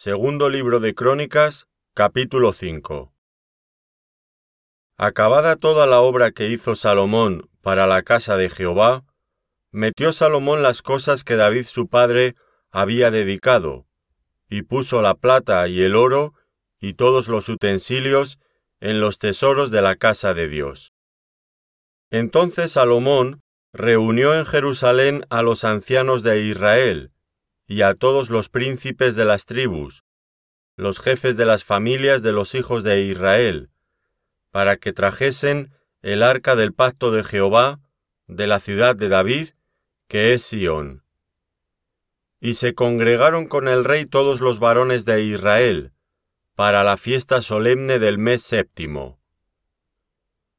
Segundo libro de Crónicas, capítulo 5. Acabada toda la obra que hizo Salomón para la casa de Jehová, metió Salomón las cosas que David su padre había dedicado, y puso la plata y el oro y todos los utensilios en los tesoros de la casa de Dios. Entonces Salomón reunió en Jerusalén a los ancianos de Israel, y a todos los príncipes de las tribus, los jefes de las familias de los hijos de Israel, para que trajesen el arca del pacto de Jehová de la ciudad de David, que es Sión. Y se congregaron con el rey todos los varones de Israel, para la fiesta solemne del mes séptimo.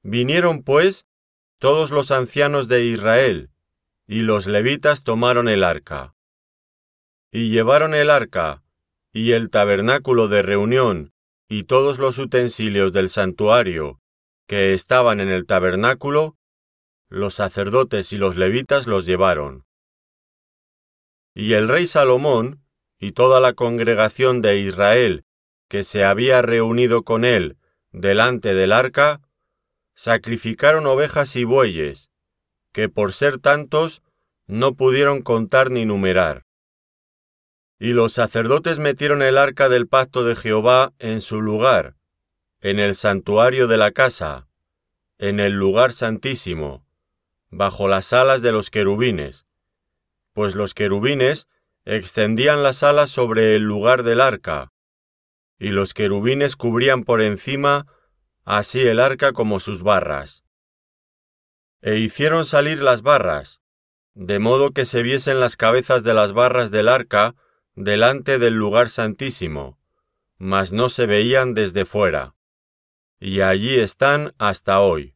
Vinieron, pues, todos los ancianos de Israel, y los levitas tomaron el arca. Y llevaron el arca, y el tabernáculo de reunión, y todos los utensilios del santuario, que estaban en el tabernáculo, los sacerdotes y los levitas los llevaron. Y el rey Salomón, y toda la congregación de Israel, que se había reunido con él delante del arca, sacrificaron ovejas y bueyes, que por ser tantos no pudieron contar ni numerar. Y los sacerdotes metieron el arca del pacto de Jehová en su lugar, en el santuario de la casa, en el lugar santísimo, bajo las alas de los querubines, pues los querubines extendían las alas sobre el lugar del arca, y los querubines cubrían por encima así el arca como sus barras. E hicieron salir las barras, de modo que se viesen las cabezas de las barras del arca delante del lugar santísimo, mas no se veían desde fuera. Y allí están hasta hoy.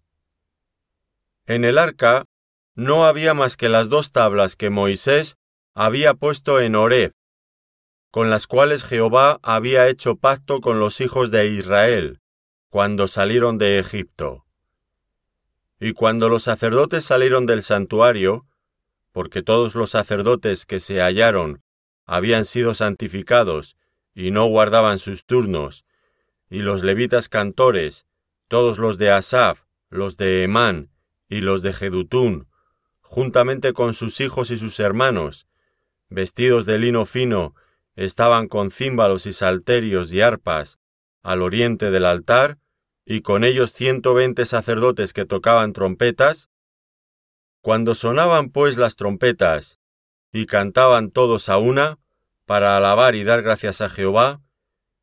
En el arca no había más que las dos tablas que Moisés había puesto en Horeb, con las cuales Jehová había hecho pacto con los hijos de Israel, cuando salieron de Egipto. Y cuando los sacerdotes salieron del santuario, porque todos los sacerdotes que se hallaron habían sido santificados y no guardaban sus turnos, y los levitas cantores, todos los de Asaf, los de Emán y los de Jedutún, juntamente con sus hijos y sus hermanos, vestidos de lino fino, estaban con címbalos y salterios y arpas al oriente del altar, y con ellos ciento veinte sacerdotes que tocaban trompetas. Cuando sonaban pues las trompetas, y cantaban todos a una, para alabar y dar gracias a Jehová,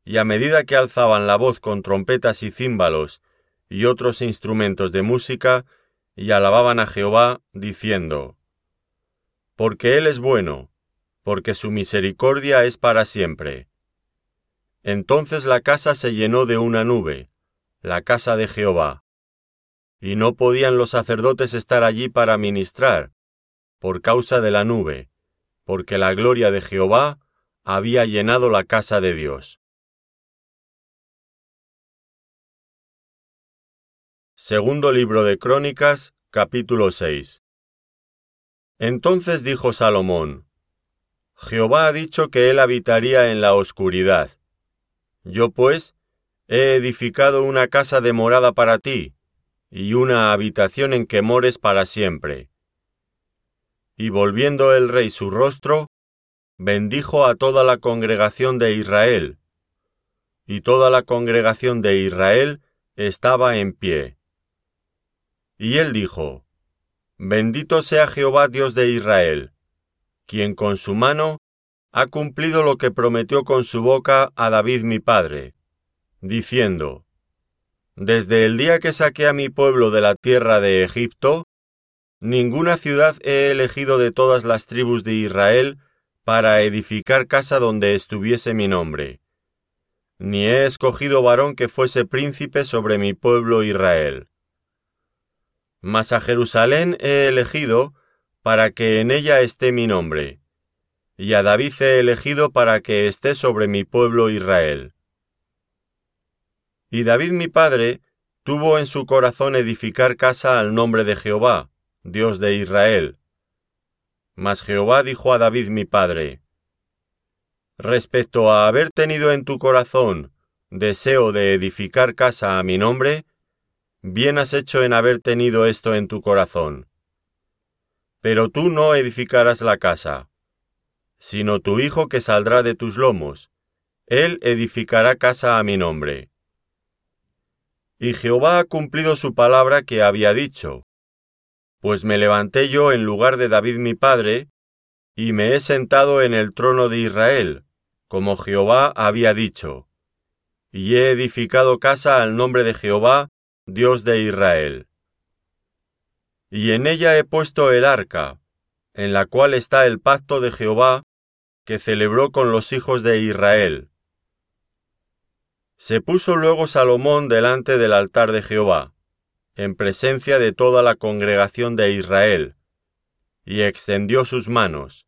y a medida que alzaban la voz con trompetas y címbalos y otros instrumentos de música, y alababan a Jehová, diciendo, Porque Él es bueno, porque su misericordia es para siempre. Entonces la casa se llenó de una nube, la casa de Jehová, y no podían los sacerdotes estar allí para ministrar, por causa de la nube, porque la gloria de Jehová había llenado la casa de Dios. Segundo libro de Crónicas, capítulo 6. Entonces dijo Salomón, Jehová ha dicho que él habitaría en la oscuridad. Yo pues he edificado una casa de morada para ti, y una habitación en que mores para siempre y volviendo el rey su rostro, bendijo a toda la congregación de Israel, y toda la congregación de Israel estaba en pie. Y él dijo, Bendito sea Jehová Dios de Israel, quien con su mano ha cumplido lo que prometió con su boca a David mi padre, diciendo, Desde el día que saqué a mi pueblo de la tierra de Egipto, Ninguna ciudad he elegido de todas las tribus de Israel para edificar casa donde estuviese mi nombre. Ni he escogido varón que fuese príncipe sobre mi pueblo Israel. Mas a Jerusalén he elegido para que en ella esté mi nombre, y a David he elegido para que esté sobre mi pueblo Israel. Y David mi padre tuvo en su corazón edificar casa al nombre de Jehová, Dios de Israel. Mas Jehová dijo a David mi padre, respecto a haber tenido en tu corazón deseo de edificar casa a mi nombre, bien has hecho en haber tenido esto en tu corazón. Pero tú no edificarás la casa, sino tu hijo que saldrá de tus lomos, él edificará casa a mi nombre. Y Jehová ha cumplido su palabra que había dicho, pues me levanté yo en lugar de David mi padre, y me he sentado en el trono de Israel, como Jehová había dicho, y he edificado casa al nombre de Jehová, Dios de Israel. Y en ella he puesto el arca, en la cual está el pacto de Jehová, que celebró con los hijos de Israel. Se puso luego Salomón delante del altar de Jehová, en presencia de toda la congregación de Israel, y extendió sus manos.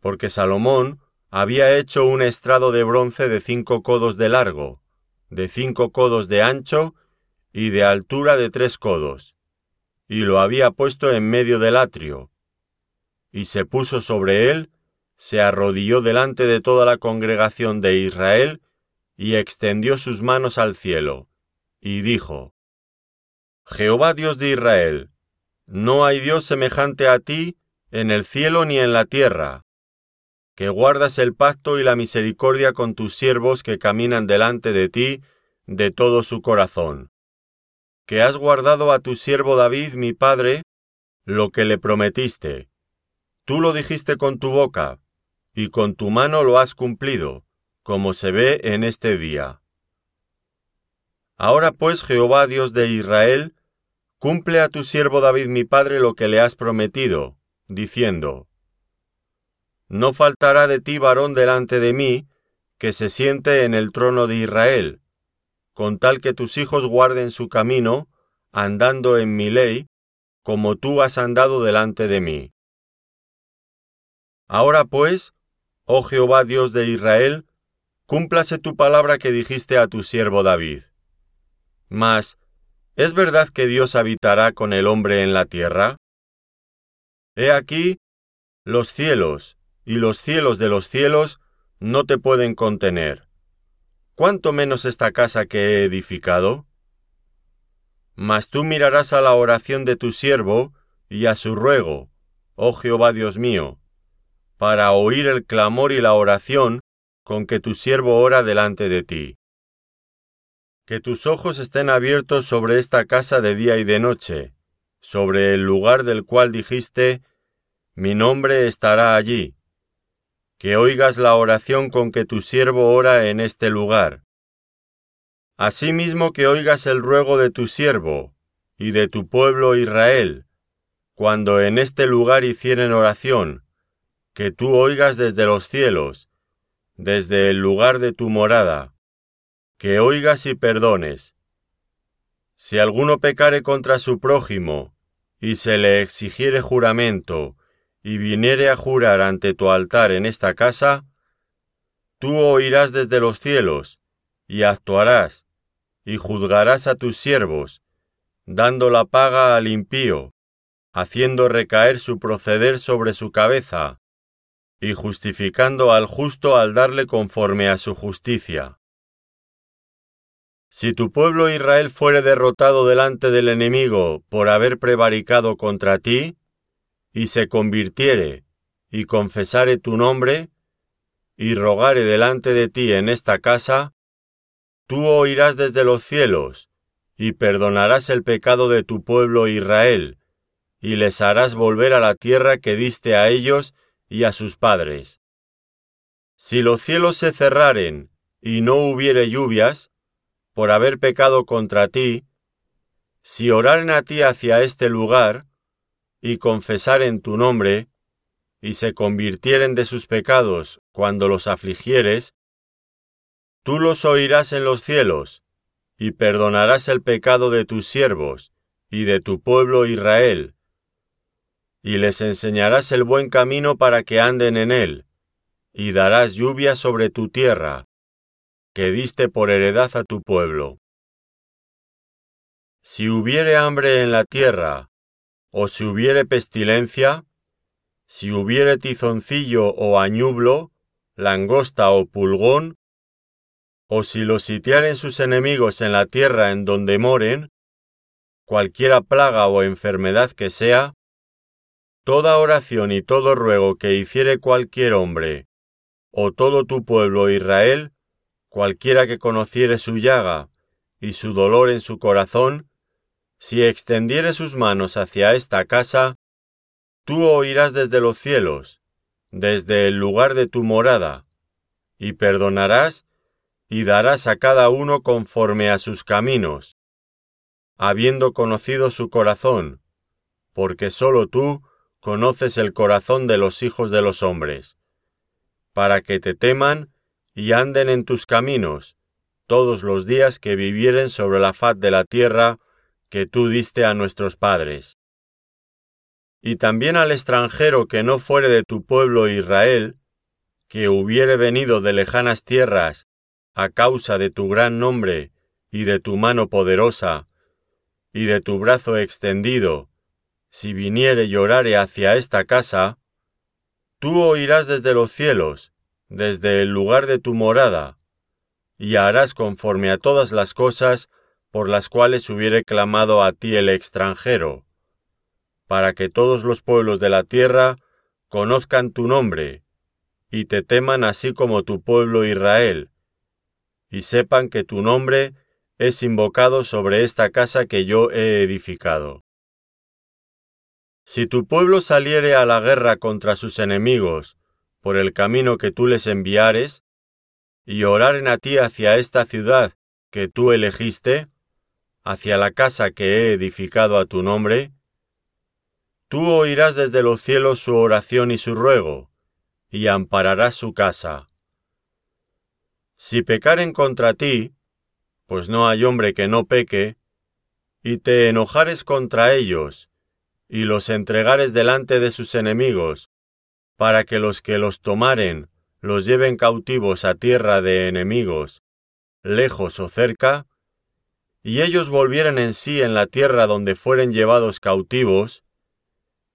Porque Salomón había hecho un estrado de bronce de cinco codos de largo, de cinco codos de ancho y de altura de tres codos, y lo había puesto en medio del atrio. Y se puso sobre él, se arrodilló delante de toda la congregación de Israel, y extendió sus manos al cielo, y dijo, Jehová Dios de Israel, no hay Dios semejante a ti en el cielo ni en la tierra, que guardas el pacto y la misericordia con tus siervos que caminan delante de ti de todo su corazón, que has guardado a tu siervo David mi padre lo que le prometiste. Tú lo dijiste con tu boca, y con tu mano lo has cumplido, como se ve en este día. Ahora pues Jehová Dios de Israel, Cumple a tu siervo David mi padre lo que le has prometido, diciendo, No faltará de ti varón delante de mí, que se siente en el trono de Israel, con tal que tus hijos guarden su camino, andando en mi ley, como tú has andado delante de mí. Ahora pues, oh Jehová Dios de Israel, cúmplase tu palabra que dijiste a tu siervo David. Mas, ¿Es verdad que Dios habitará con el hombre en la tierra? He aquí, los cielos y los cielos de los cielos no te pueden contener. ¿Cuánto menos esta casa que he edificado? Mas tú mirarás a la oración de tu siervo y a su ruego, oh Jehová Dios mío, para oír el clamor y la oración con que tu siervo ora delante de ti. Que tus ojos estén abiertos sobre esta casa de día y de noche, sobre el lugar del cual dijiste, mi nombre estará allí. Que oigas la oración con que tu siervo ora en este lugar. Asimismo que oigas el ruego de tu siervo y de tu pueblo Israel, cuando en este lugar hicieren oración, que tú oigas desde los cielos, desde el lugar de tu morada que oigas y perdones. Si alguno pecare contra su prójimo, y se le exigiere juramento, y viniere a jurar ante tu altar en esta casa, tú oirás desde los cielos, y actuarás, y juzgarás a tus siervos, dando la paga al impío, haciendo recaer su proceder sobre su cabeza, y justificando al justo al darle conforme a su justicia. Si tu pueblo Israel fuere derrotado delante del enemigo por haber prevaricado contra ti, y se convirtiere, y confesare tu nombre, y rogare delante de ti en esta casa, tú oirás desde los cielos, y perdonarás el pecado de tu pueblo Israel, y les harás volver a la tierra que diste a ellos y a sus padres. Si los cielos se cerraren, y no hubiere lluvias, por haber pecado contra ti, si oraren a ti hacia este lugar, y confesaren tu nombre, y se convirtieren de sus pecados cuando los afligieres, tú los oirás en los cielos, y perdonarás el pecado de tus siervos y de tu pueblo Israel, y les enseñarás el buen camino para que anden en él, y darás lluvia sobre tu tierra, que diste por heredad a tu pueblo. Si hubiere hambre en la tierra, o si hubiere pestilencia, si hubiere tizoncillo o añublo, langosta o pulgón, o si los sitiaren sus enemigos en la tierra en donde moren, cualquiera plaga o enfermedad que sea, toda oración y todo ruego que hiciere cualquier hombre, o todo tu pueblo Israel, cualquiera que conociere su llaga y su dolor en su corazón, si extendiere sus manos hacia esta casa, tú oirás desde los cielos, desde el lugar de tu morada, y perdonarás y darás a cada uno conforme a sus caminos, habiendo conocido su corazón, porque sólo tú conoces el corazón de los hijos de los hombres, para que te teman y anden en tus caminos todos los días que vivieren sobre la faz de la tierra que tú diste a nuestros padres. Y también al extranjero que no fuere de tu pueblo Israel, que hubiere venido de lejanas tierras a causa de tu gran nombre y de tu mano poderosa, y de tu brazo extendido, si viniere llorare hacia esta casa, tú oirás desde los cielos, desde el lugar de tu morada, y harás conforme a todas las cosas por las cuales hubiere clamado a ti el extranjero, para que todos los pueblos de la tierra conozcan tu nombre, y te teman así como tu pueblo Israel, y sepan que tu nombre es invocado sobre esta casa que yo he edificado. Si tu pueblo saliere a la guerra contra sus enemigos por el camino que tú les enviares, y oraren a ti hacia esta ciudad que tú elegiste, hacia la casa que he edificado a tu nombre, tú oirás desde los cielos su oración y su ruego, y ampararás su casa. Si pecaren contra ti, pues no hay hombre que no peque, y te enojares contra ellos, y los entregares delante de sus enemigos, para que los que los tomaren los lleven cautivos a tierra de enemigos, lejos o cerca, y ellos volvieren en sí en la tierra donde fueren llevados cautivos,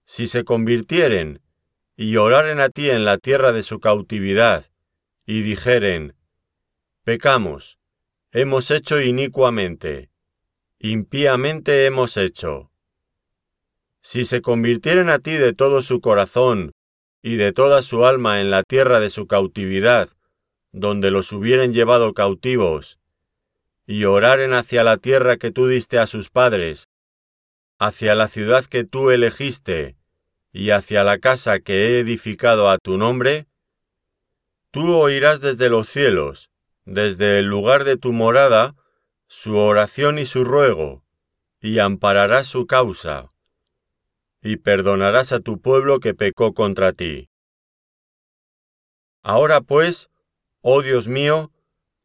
si se convirtieren y oraren a ti en la tierra de su cautividad, y dijeren, pecamos, hemos hecho inicuamente, impíamente hemos hecho, si se convirtieren a ti de todo su corazón y de toda su alma en la tierra de su cautividad, donde los hubieren llevado cautivos, y oraren hacia la tierra que tú diste a sus padres, hacia la ciudad que tú elegiste, y hacia la casa que he edificado a tu nombre, tú oirás desde los cielos, desde el lugar de tu morada, su oración y su ruego, y ampararás su causa y perdonarás a tu pueblo que pecó contra ti. Ahora pues, oh Dios mío,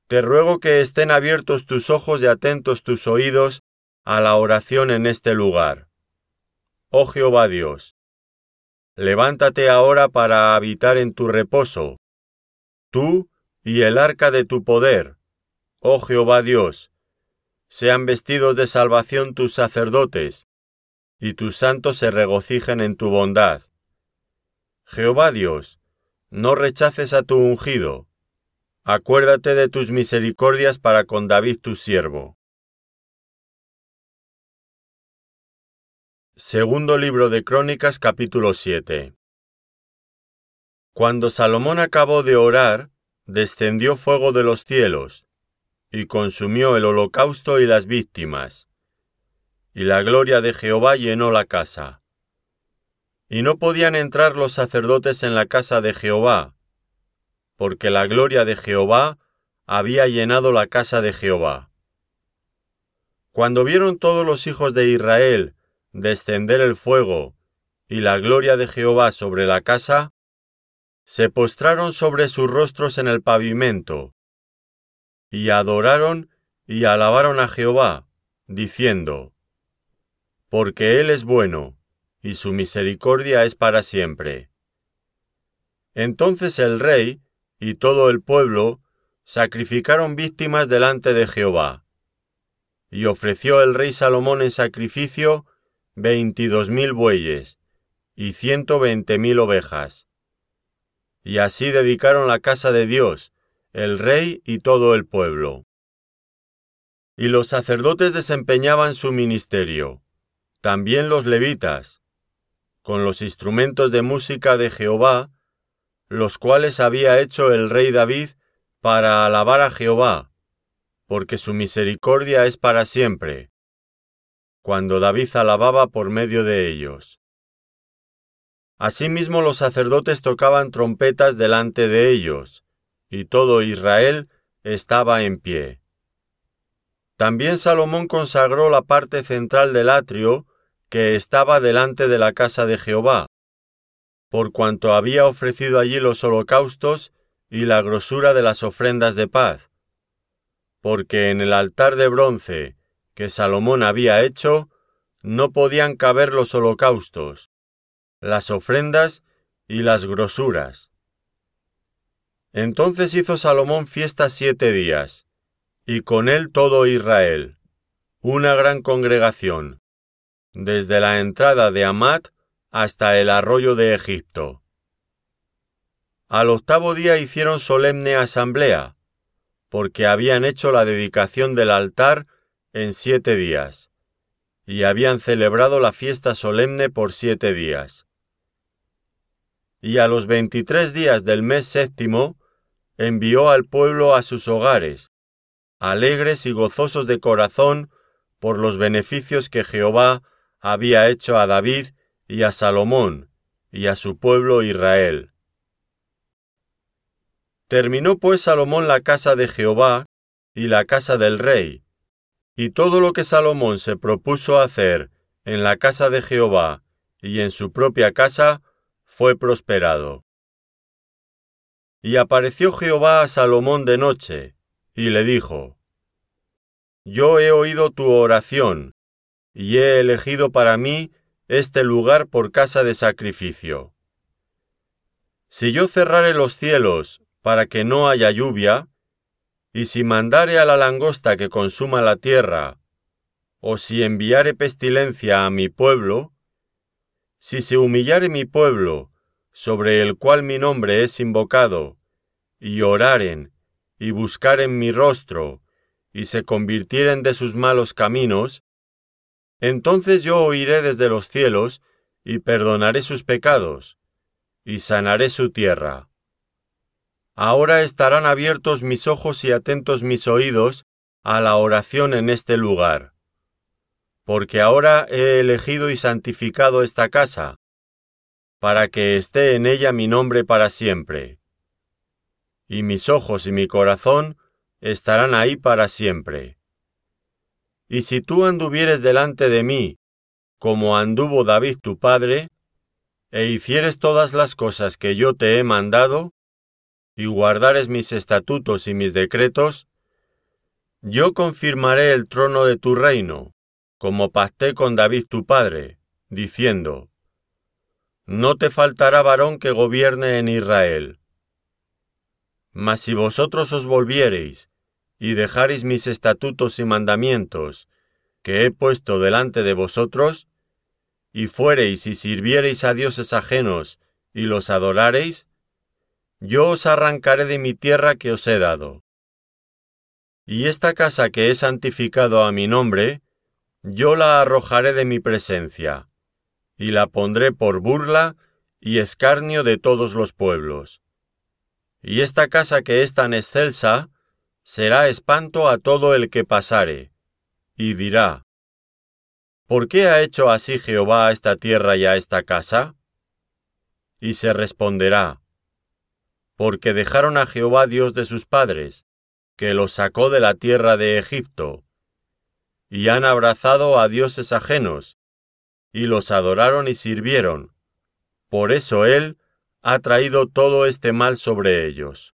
te ruego que estén abiertos tus ojos y atentos tus oídos a la oración en este lugar. Oh Jehová Dios, levántate ahora para habitar en tu reposo, tú y el arca de tu poder, oh Jehová Dios, sean vestidos de salvación tus sacerdotes, y tus santos se regocijen en tu bondad. Jehová Dios, no rechaces a tu ungido. Acuérdate de tus misericordias para con David tu siervo. Segundo libro de Crónicas capítulo 7 Cuando Salomón acabó de orar, descendió fuego de los cielos, y consumió el holocausto y las víctimas y la gloria de Jehová llenó la casa. Y no podían entrar los sacerdotes en la casa de Jehová, porque la gloria de Jehová había llenado la casa de Jehová. Cuando vieron todos los hijos de Israel descender el fuego y la gloria de Jehová sobre la casa, se postraron sobre sus rostros en el pavimento, y adoraron y alabaron a Jehová, diciendo, porque Él es bueno, y su misericordia es para siempre. Entonces el rey y todo el pueblo sacrificaron víctimas delante de Jehová. Y ofreció el rey Salomón en sacrificio veintidós mil bueyes y ciento veinte mil ovejas. y así dedicaron la casa de Dios, el rey y todo el pueblo. Y los sacerdotes desempeñaban su ministerio, también los levitas, con los instrumentos de música de Jehová, los cuales había hecho el rey David para alabar a Jehová, porque su misericordia es para siempre, cuando David alababa por medio de ellos. Asimismo los sacerdotes tocaban trompetas delante de ellos, y todo Israel estaba en pie. También Salomón consagró la parte central del atrio que estaba delante de la casa de Jehová, por cuanto había ofrecido allí los holocaustos y la grosura de las ofrendas de paz, porque en el altar de bronce que Salomón había hecho no podían caber los holocaustos, las ofrendas y las grosuras. Entonces hizo Salomón fiesta siete días, y con él todo Israel, una gran congregación, desde la entrada de Amat hasta el arroyo de Egipto. Al octavo día hicieron solemne asamblea, porque habían hecho la dedicación del altar en siete días, y habían celebrado la fiesta solemne por siete días. Y a los veintitrés días del mes séptimo envió al pueblo a sus hogares, alegres y gozosos de corazón por los beneficios que Jehová había hecho a David y a Salomón y a su pueblo Israel. Terminó pues Salomón la casa de Jehová y la casa del rey, y todo lo que Salomón se propuso hacer en la casa de Jehová y en su propia casa fue prosperado. Y apareció Jehová a Salomón de noche, y le dijo, Yo he oído tu oración, y he elegido para mí este lugar por casa de sacrificio. Si yo cerrare los cielos para que no haya lluvia, y si mandare a la langosta que consuma la tierra, o si enviare pestilencia a mi pueblo, si se humillare mi pueblo, sobre el cual mi nombre es invocado, y oraren, y buscaren mi rostro, y se convirtieren de sus malos caminos, entonces yo oiré desde los cielos, y perdonaré sus pecados, y sanaré su tierra. Ahora estarán abiertos mis ojos y atentos mis oídos a la oración en este lugar. Porque ahora he elegido y santificado esta casa, para que esté en ella mi nombre para siempre y mis ojos y mi corazón estarán ahí para siempre. Y si tú anduvieres delante de mí, como anduvo David tu padre, e hicieres todas las cosas que yo te he mandado, y guardares mis estatutos y mis decretos, yo confirmaré el trono de tu reino, como pacté con David tu padre, diciendo, No te faltará varón que gobierne en Israel. Mas si vosotros os volviereis y dejareis mis estatutos y mandamientos que he puesto delante de vosotros, y fuereis y sirviereis a dioses ajenos y los adorareis, yo os arrancaré de mi tierra que os he dado. Y esta casa que he santificado a mi nombre, yo la arrojaré de mi presencia, y la pondré por burla y escarnio de todos los pueblos y esta casa que es tan excelsa será espanto a todo el que pasare, y dirá, ¿Por qué ha hecho así Jehová a esta tierra y a esta casa? Y se responderá, porque dejaron a Jehová Dios de sus padres, que los sacó de la tierra de Egipto, y han abrazado a dioses ajenos, y los adoraron y sirvieron. Por eso él ha traído todo este mal sobre ellos.